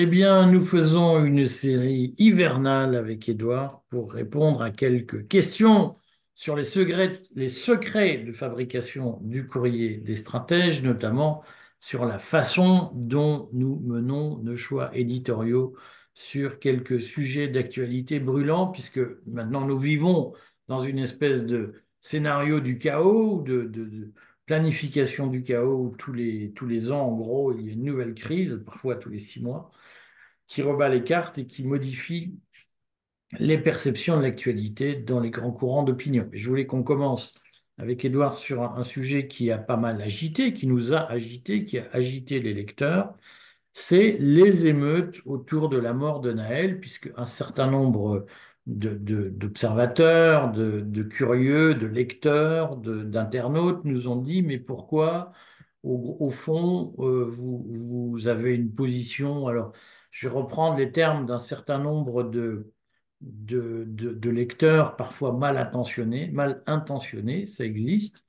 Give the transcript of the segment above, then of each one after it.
Eh bien, nous faisons une série hivernale avec Édouard pour répondre à quelques questions sur les secrets, de fabrication du courrier des stratèges, notamment sur la façon dont nous menons nos choix éditoriaux sur quelques sujets d'actualité brûlants, puisque maintenant nous vivons dans une espèce de scénario du chaos, de planification du chaos, où tous les, tous les ans, en gros, il y a une nouvelle crise, parfois tous les six mois qui rebat les cartes et qui modifie les perceptions de l'actualité dans les grands courants d'opinion. Je voulais qu'on commence avec Édouard sur un, sujet qui a pas mal agité, qui nous a agité, qui a agité les lecteurs, c'est les émeutes autour de la mort de Naël, puisque un certain nombre d'observateurs, de, curieux, de lecteurs, d'internautes nous ont dit, mais pourquoi, au, au fond, euh, vous, vous avez une position, alors je vais reprendre les termes d'un certain nombre de, de, de- lecteurs, parfois mal intentionnés, mal intentionnés, ça existe,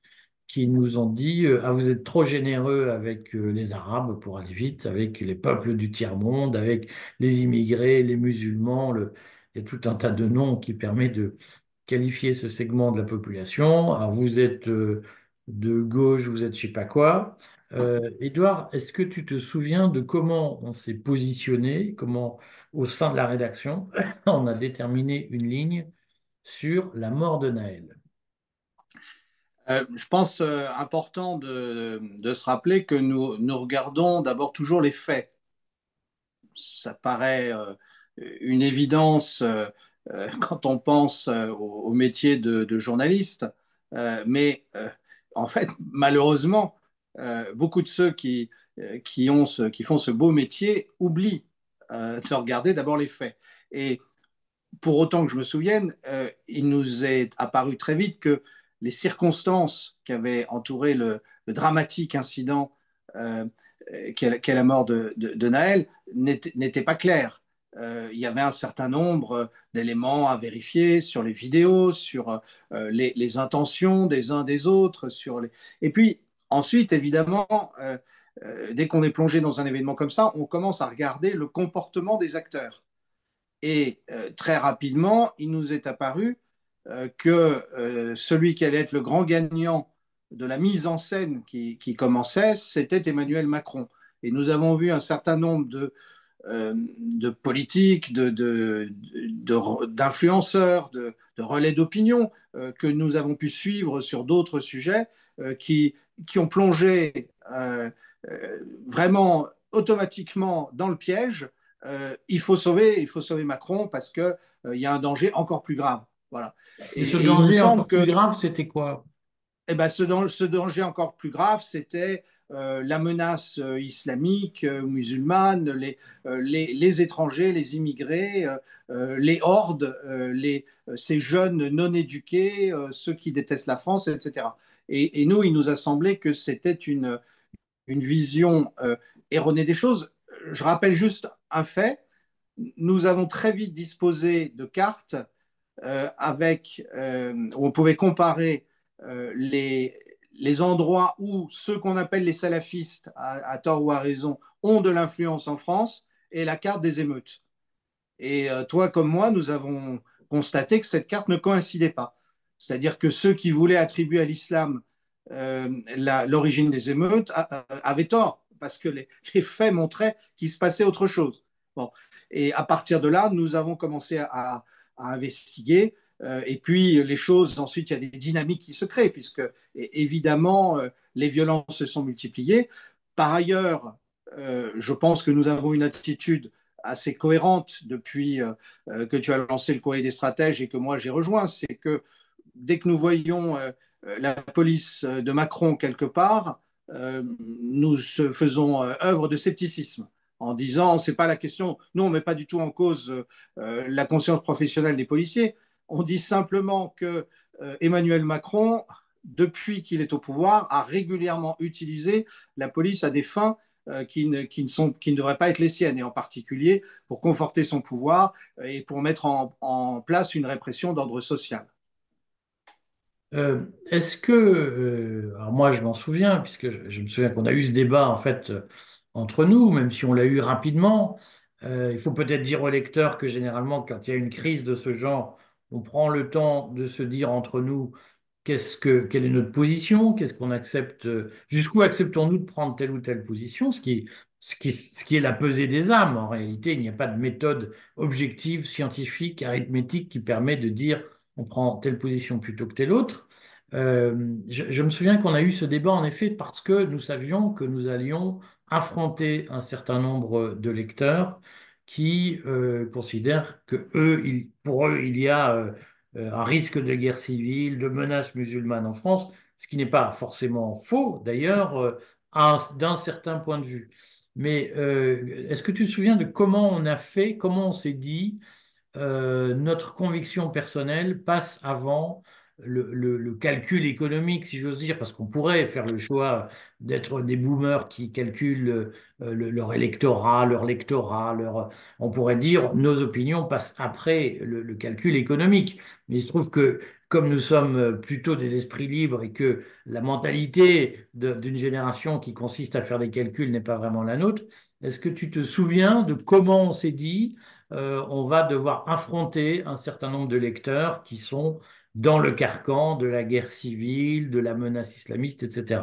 qui nous ont dit, euh, ah, vous êtes trop généreux avec euh, les Arabes, pour aller vite, avec les peuples du tiers-monde, avec les immigrés, les musulmans, il y a tout un tas de noms qui permet de qualifier ce segment de la population. Alors, vous êtes euh, de gauche, vous êtes je sais pas quoi. Euh, Édouard, est-ce que tu te souviens de comment on s'est positionné, comment, au sein de la rédaction, on a déterminé une ligne sur la mort de Naël? Euh, je pense euh, important de, se rappeler que nous, nous regardons d'abord toujours les faits. Ça paraît euh, une évidence quand on pense au, métier de, journaliste, mais en fait, malheureusement, euh, beaucoup de ceux qui, euh, qui, font ce beau métier oublient euh, de regarder d'abord les faits. Et pour autant que je me souvienne, il nous est apparu très vite que les circonstances qui avaient entouré le, dramatique incident qu'est qu la mort de, de, de Naël n'étaient pas claires. Il y avait un certain nombre d'éléments à vérifier sur les vidéos, sur les, les, intentions des uns des autres. Sur les... Et puis, ensuite, évidemment, euh, dès qu'on est plongé dans un événement comme ça, on commence à regarder le comportement des acteurs. Et euh, très rapidement, il nous est apparu euh, que euh, celui qui allait être le grand gagnant de la mise en scène qui commençait, c'était Emmanuel Macron. Et nous avons vu un certain nombre de, de politiques, d'influenceurs, de, de, de, de, relais d'opinion que nous avons pu suivre sur d'autres sujets qui, qui ont plongé vraiment automatiquement dans le piège euh, il faut sauver, il faut sauver Macron parce que euh, il y a un danger encore plus grave. Voilà. Et, et ce danger encore que, plus grave, c'était quoi? Eh ben, ce danger encore plus grave, c'était euh, la menace islamique, musulmane, les, les, les, étrangers, les immigrés, les hordes, les, ces jeunes non éduqués, ceux qui détestent la France, etc. Et, et, nous, il nous a semblé que c'était une, une vision erronée des choses je rappelle juste un fait. Nous avons très vite disposé de cartes euh, avec, euh, où on pouvait comparer euh, les, les, endroits où ceux qu'on appelle les salafistes, à, tort ou à raison, ont de l'influence en France et la carte des émeutes. Et toi comme moi, nous avons constaté que cette carte ne coïncidait pas. C'est-à-dire que ceux qui voulaient attribuer à l'islam l'origine des émeutes avaient tort parce que les, faits montraient qu'il se passait autre chose. Bon. Et à partir de là, nous avons commencé à investiguer. Euh, et puis les choses, ensuite, il y a des dynamiques qui se créent, puisque évidemment, euh, les violences se sont multipliées. Par ailleurs, euh, je pense que nous avons une attitude assez cohérente depuis que tu as lancé le courrier des stratèges et que moi j'ai rejoint. C'est que dès que nous voyons la police de Macron quelque part, nous faisons œuvre de scepticisme en disant c'est pas la question. Nous, on met pas du tout en cause la conscience professionnelle des policiers. On dit simplement que euh, Emmanuel Macron, depuis qu'il est au pouvoir, a régulièrement utilisé la police à des fins euh, qui, ne, qui, ne sont, qui ne devraient pas être les siennes, et en particulier pour conforter son pouvoir et pour mettre en, place une répression d'ordre social. Euh, Est-ce que, euh, alors moi je m'en souviens, puisque je, me souviens qu'on a eu ce débat en fait euh, entre nous, même si on l'a eu rapidement, il faut peut-être dire au lecteur que généralement, quand il y a une crise de ce genre, on prend le temps de se dire entre nous que, quelle est notre position, qu'est-ce qu'on accepte, jusqu'où acceptons-nous de prendre telle ou telle position, ce qui, ce qui, ce qui est la pesée des âmes. En réalité, il n'y a pas de méthode objective, scientifique, arithmétique qui permet de dire on prend telle position plutôt que telle autre. Euh, je, me souviens qu'on a eu ce débat en effet parce que nous savions que nous allions affronter un certain nombre de lecteurs qui euh, considèrent que eux, pour eux, il y a euh, un risque de guerre civile, de menaces musulmanes en France, ce qui n'est pas forcément faux d'ailleurs euh, d'un certain point de vue. Mais euh, est-ce que tu te souviens de comment on a fait, comment on s'est dit, euh, notre conviction personnelle passe avant le, calcul économique, si j'ose dire, parce qu'on pourrait faire le choix d'être des boomers qui calculent euh, leur électorat, leur lectorat, leur... on pourrait dire nos opinions passent après le, calcul économique. Mais il se trouve que comme nous sommes plutôt des esprits libres et que la mentalité d'une génération qui consiste à faire des calculs n'est pas vraiment la nôtre, est-ce que tu te souviens de comment on s'est dit euh, on va devoir affronter un certain nombre de lecteurs qui sont dans le carcan de la guerre civile, de la menace islamiste, etc.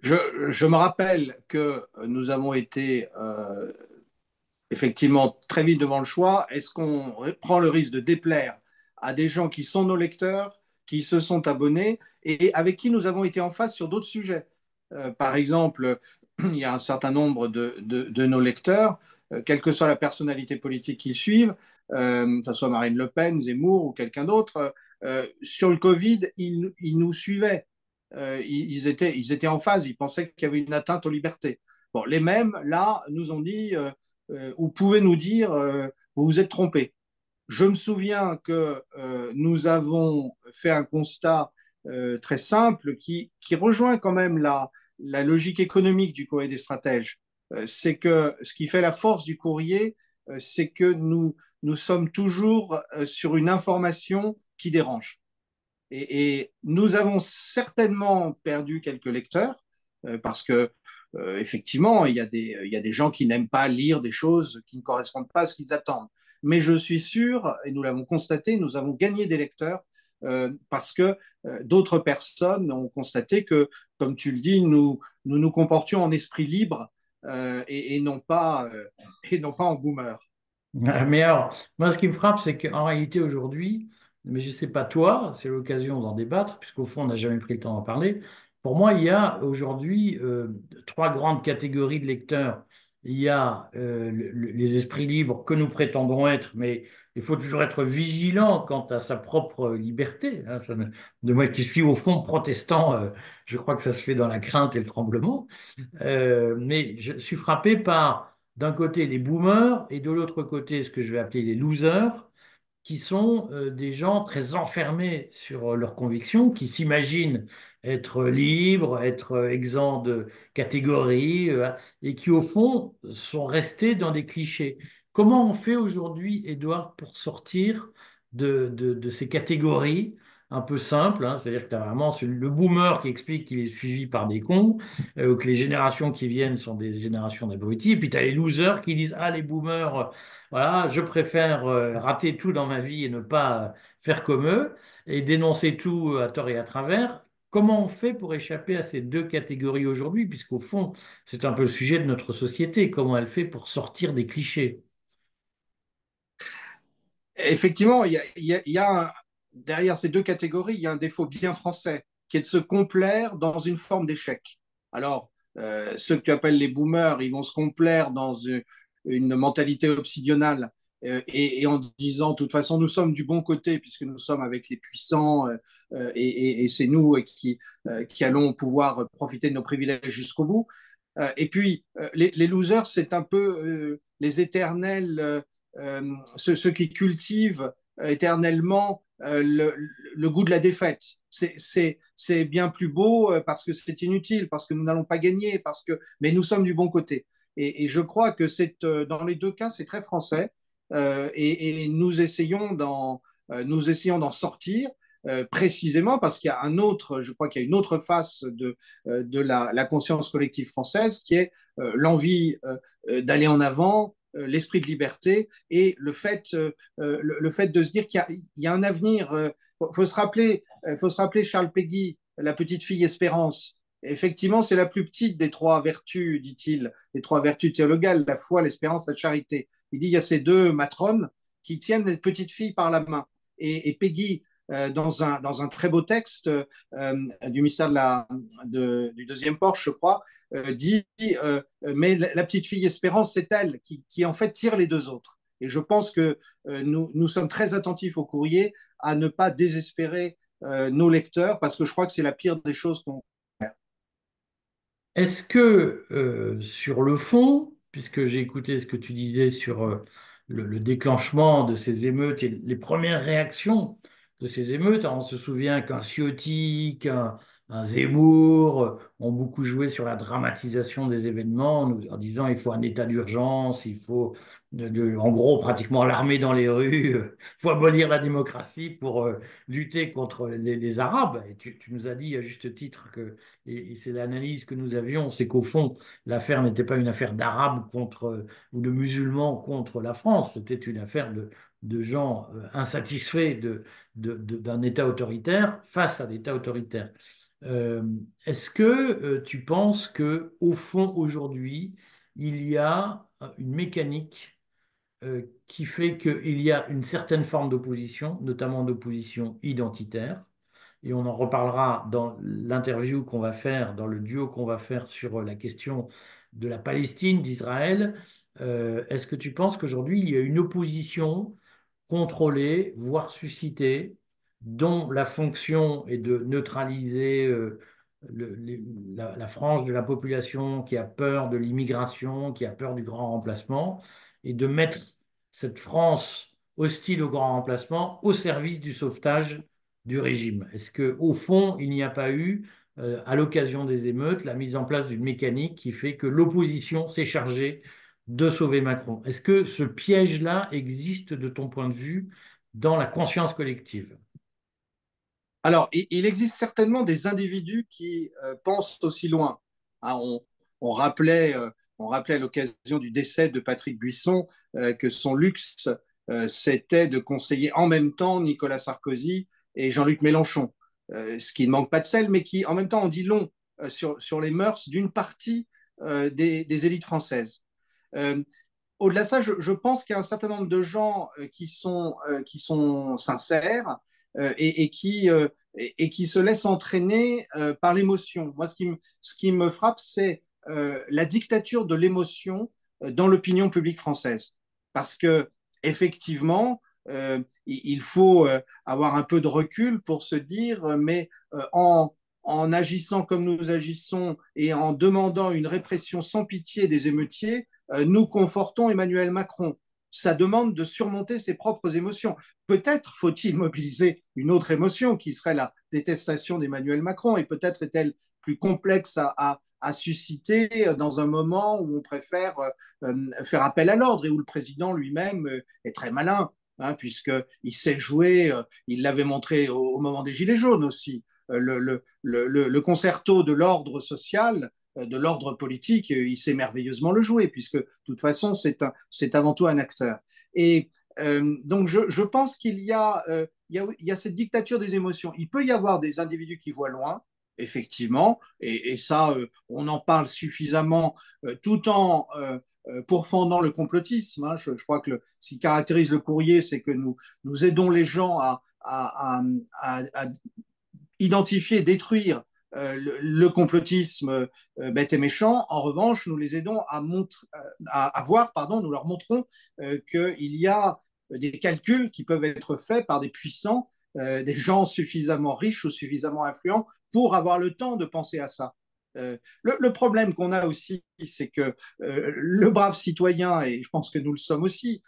Je, me rappelle que nous avons été euh, effectivement très vite devant le choix. Est-ce qu'on prend le risque de déplaire à des gens qui sont nos lecteurs, qui se sont abonnés et avec qui nous avons été en face sur d'autres sujets? Euh, Par exemple, il y a un certain nombre de, nos lecteurs, euh, quelle que soit la personnalité politique qu'ils suivent, euh, que ce soit Marine Le Pen, Zemmour ou quelqu'un d'autre, sur le Covid, ils, nous suivaient. Ils, étaient, en phase, ils pensaient qu'il y avait une atteinte aux libertés. Les mêmes, là, nous ont dit, ou pouvaient nous dire, vous vous êtes trompés. Je me souviens que nous avons fait un constat très simple qui, qui rejoint quand même la, la logique économique du courrier des stratèges. c'est que ce qui fait la force du courrier, c'est que nous, nous sommes toujours sur une information qui dérange. Et, et, nous avons certainement perdu quelques lecteurs euh, parce que euh, effectivement, il y, a des, il y a des gens qui n'aiment pas lire des choses qui ne correspondent pas à ce qu'ils attendent. Mais je suis sûr, et nous l'avons constaté, nous avons gagné des lecteurs euh, parce que euh, d'autres personnes ont constaté que, comme tu le dis, nous nous, comportions en esprit libre euh, et, non pas, et non pas en boomer. Mais alors, moi, ce qui me frappe, c'est qu'en réalité, aujourd'hui, mais je ne sais pas toi, c'est l'occasion d'en débattre, puisqu'au fond, on n'a jamais pris le temps d'en parler. Pour moi, il y a aujourd'hui trois grandes catégories de lecteurs. Il y a euh, le, les esprits libres que nous prétendons être, mais il faut toujours être vigilant quant à sa propre liberté. Hein. De moi qui suis au fond protestant, euh, je crois que ça se fait dans la crainte et le tremblement. Euh, mais je suis frappé par, d'un côté, les boomers et de l'autre côté, ce que je vais appeler les losers qui sont des gens très enfermés sur leurs convictions, qui s'imaginent être libres, être euh, exempts de catégories, et qui au fond sont restés dans des clichés. Comment on fait aujourd'hui, Edouard, pour sortir de, de, ces catégories un peu simples, hein, c'est-à-dire que tu as vraiment le boomer qui explique qu'il est suivi par des cons, euh, que les générations qui viennent sont des générations d'abrutis, et puis tu as les losers qui disent Ah, les boomers, voilà, je préfère euh, rater tout dans ma vie et ne pas faire comme eux, et dénoncer tout à tort et à travers. Comment on fait pour échapper à ces deux catégories aujourd'hui, puisqu'au fond, c'est un peu le sujet de notre société, comment elle fait pour sortir des clichés Effectivement, derrière ces deux catégories, il y a un défaut bien français, qui est de se complaire dans une forme d'échec. Alors, euh, ceux que tu appelles les boomers, ils vont se complaire dans une, une mentalité obsidionale et, et, en disant, de toute façon, nous sommes du bon côté puisque nous sommes avec les puissants euh, et, et c'est nous qui, euh, allons pouvoir profiter de nos privilèges jusqu'au bout. Euh, et puis, euh, les, losers, c'est un peu les éternels, ceux, qui cultivent éternellement le, le, goût de la défaite. C'est bien plus beau parce que c'est inutile, parce que nous n'allons pas gagner, parce que mais nous sommes du bon côté. Et, et je crois que c'est dans les deux cas, c'est très français. Euh, et, nous essayons d'en euh, sortir euh, précisément parce qu'il y a un autre, je crois qu'il y a une autre face de, la, conscience collective française qui est l'envie d'aller en avant, l'esprit de liberté et le fait, le, fait de se dire qu'il y, a un avenir. Il faut, se rappeler, faut se rappeler Charles Péguy, la petite fille Espérance. Effectivement, c'est la plus petite des trois vertus, dit-il, des trois vertus théologales, la foi, l'espérance, la charité. Il dit il y a ces deux matrones qui tiennent les petites filles par la main. Et, Peggy, euh, dans, un, dans un très beau texte euh, du ministère de du deuxième Porsche, je crois, euh, dit Mais la, petite fille Espérance, c'est elle qui, qui, en fait tire les deux autres. Et je pense que nous, nous sommes très attentifs au courrier à ne pas désespérer nos lecteurs, parce que je crois que c'est la pire des choses qu'on est-ce que sur le fond, puisque j'ai écouté ce que tu disais sur euh, le, déclenchement de ces émeutes et les premières réactions de ces émeutes, on se souvient qu'un Ciotti, qu'un Zemmour euh, ont beaucoup joué sur la dramatisation des événements en disant il faut un état d'urgence, il faut en gros pratiquement l'armée dans les rues, il faut abolir la démocratie pour euh, lutter contre les, Arabes. Et tu, nous as dit à juste titre que, et, c'est l'analyse que nous avions, c'est qu'au fond, l'affaire n'était pas une affaire d'Arabes contre, euh, ou de musulmans contre la France, c'était une affaire de, gens euh, insatisfaits de, d'un État autoritaire face à l'État autoritaire. est-ce que tu penses que au fond aujourd'hui il y a une mécanique euh, qui fait qu'il y a une certaine forme d'opposition, notamment d'opposition identitaire. Et on en reparlera dans l'interview qu'on va faire, dans le duo qu'on va faire sur la question de la Palestine, d'Israël. Euh, est-ce que tu penses qu'aujourd'hui, il y a une opposition contrôlée, voire suscitée, dont la fonction est de neutraliser euh, la frange de la population qui a peur de l'immigration, qui a peur du grand remplacement, et de mettre cette France hostile au grand remplacement au service du sauvetage du régime. Est-ce qu'au fond, il n'y a pas eu, euh, à l'occasion des émeutes, la mise en place d'une mécanique qui fait que l'opposition s'est chargée de sauver Macron? Est-ce que ce piège-là existe de ton point de vue dans la conscience collective? Alors, il existe certainement des individus qui euh, pensent aussi loin. Ah, on, rappelait euh, on rappelait à l'occasion du décès de Patrick Buisson euh, que son luxe, euh, c'était de conseiller en même temps Nicolas Sarkozy et Jean-Luc Mélenchon, euh, ce qui ne manque pas de sel, mais qui en même temps en dit long sur, sur les mœurs d'une partie des, élites françaises. Au-delà de ça, je, pense qu'il y a un certain nombre de gens qui, sont, qui sont sincères et, qui, et, qui se laissent entraîner par l'émotion. Moi, ce qui, ce qui me frappe, c'est la dictature de l'émotion euh, dans l'opinion publique française. Parce que, effectivement, euh, il faut avoir un peu de recul pour se dire, mais en agissant comme nous agissons et en demandant une répression sans pitié des émeutiers, nous confortons Emmanuel Macron. Ça demande de surmonter ses propres émotions. Peut-être faut-il mobiliser une autre émotion qui serait la détestation d'Emmanuel Macron, et peut-être est-elle plus complexe à, a suscité euh, dans un moment où on préfère euh, euh, faire appel à l'ordre et où le président lui-même est très malin, hein, puisqu'il sait jouer, il l'avait montré au, moment des Gilets jaunes aussi, le, le, le, concerto de l'ordre social, de l'ordre politique, il sait merveilleusement le jouer, puisque de toute façon, c'est avant tout un acteur. Et donc, je, je pense qu'il y, y, a, y a cette dictature des émotions. Il peut y avoir des individus qui voient loin, effectivement, et, ça, euh, on en parle suffisamment euh, tout en euh, pourfendant le complotisme. Hein. Je, crois que ce qui caractérise le courrier, c'est que nous, aidons les gens à, identifier, détruire le, complotisme bête et méchant. En revanche, nous les aidons à, à, voir, pardon, nous leur montrons qu'il y a des calculs qui peuvent être faits par des puissants euh, des gens suffisamment riches ou suffisamment influents pour avoir le temps de penser à ça. Euh, le, problème qu'on a aussi, c'est que euh, le brave citoyen, et je pense que nous le sommes aussi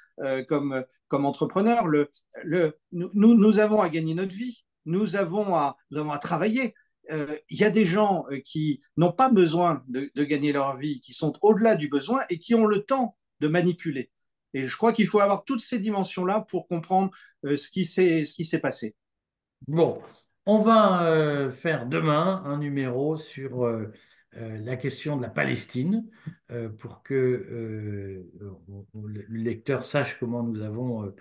comme, comme entrepreneurs, le, le, nous, nous avons à gagner notre vie, nous avons à, nous avons à travailler. Il y a des gens qui n'ont pas besoin de, gagner leur vie, qui sont au-delà du besoin et qui ont le temps de manipuler. Et je crois qu'il faut avoir toutes ces dimensions-là pour comprendre ce qui s'est passé. Bon, on va euh, faire demain un numéro sur euh, la question de la Palestine. pour que le lecteur sache comment nous avons,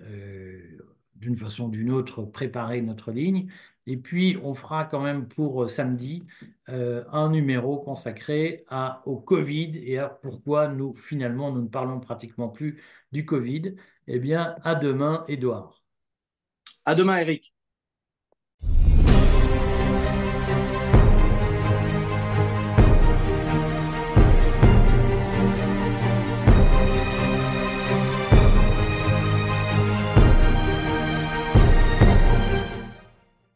d'une façon ou d'une autre, préparé notre ligne. Et puis, on fera quand même pour samedi un numéro consacré au Covid et à pourquoi nous, finalement, nous ne parlons pratiquement plus du Covid. Eh bien, à demain, Edouard. À demain, Eric.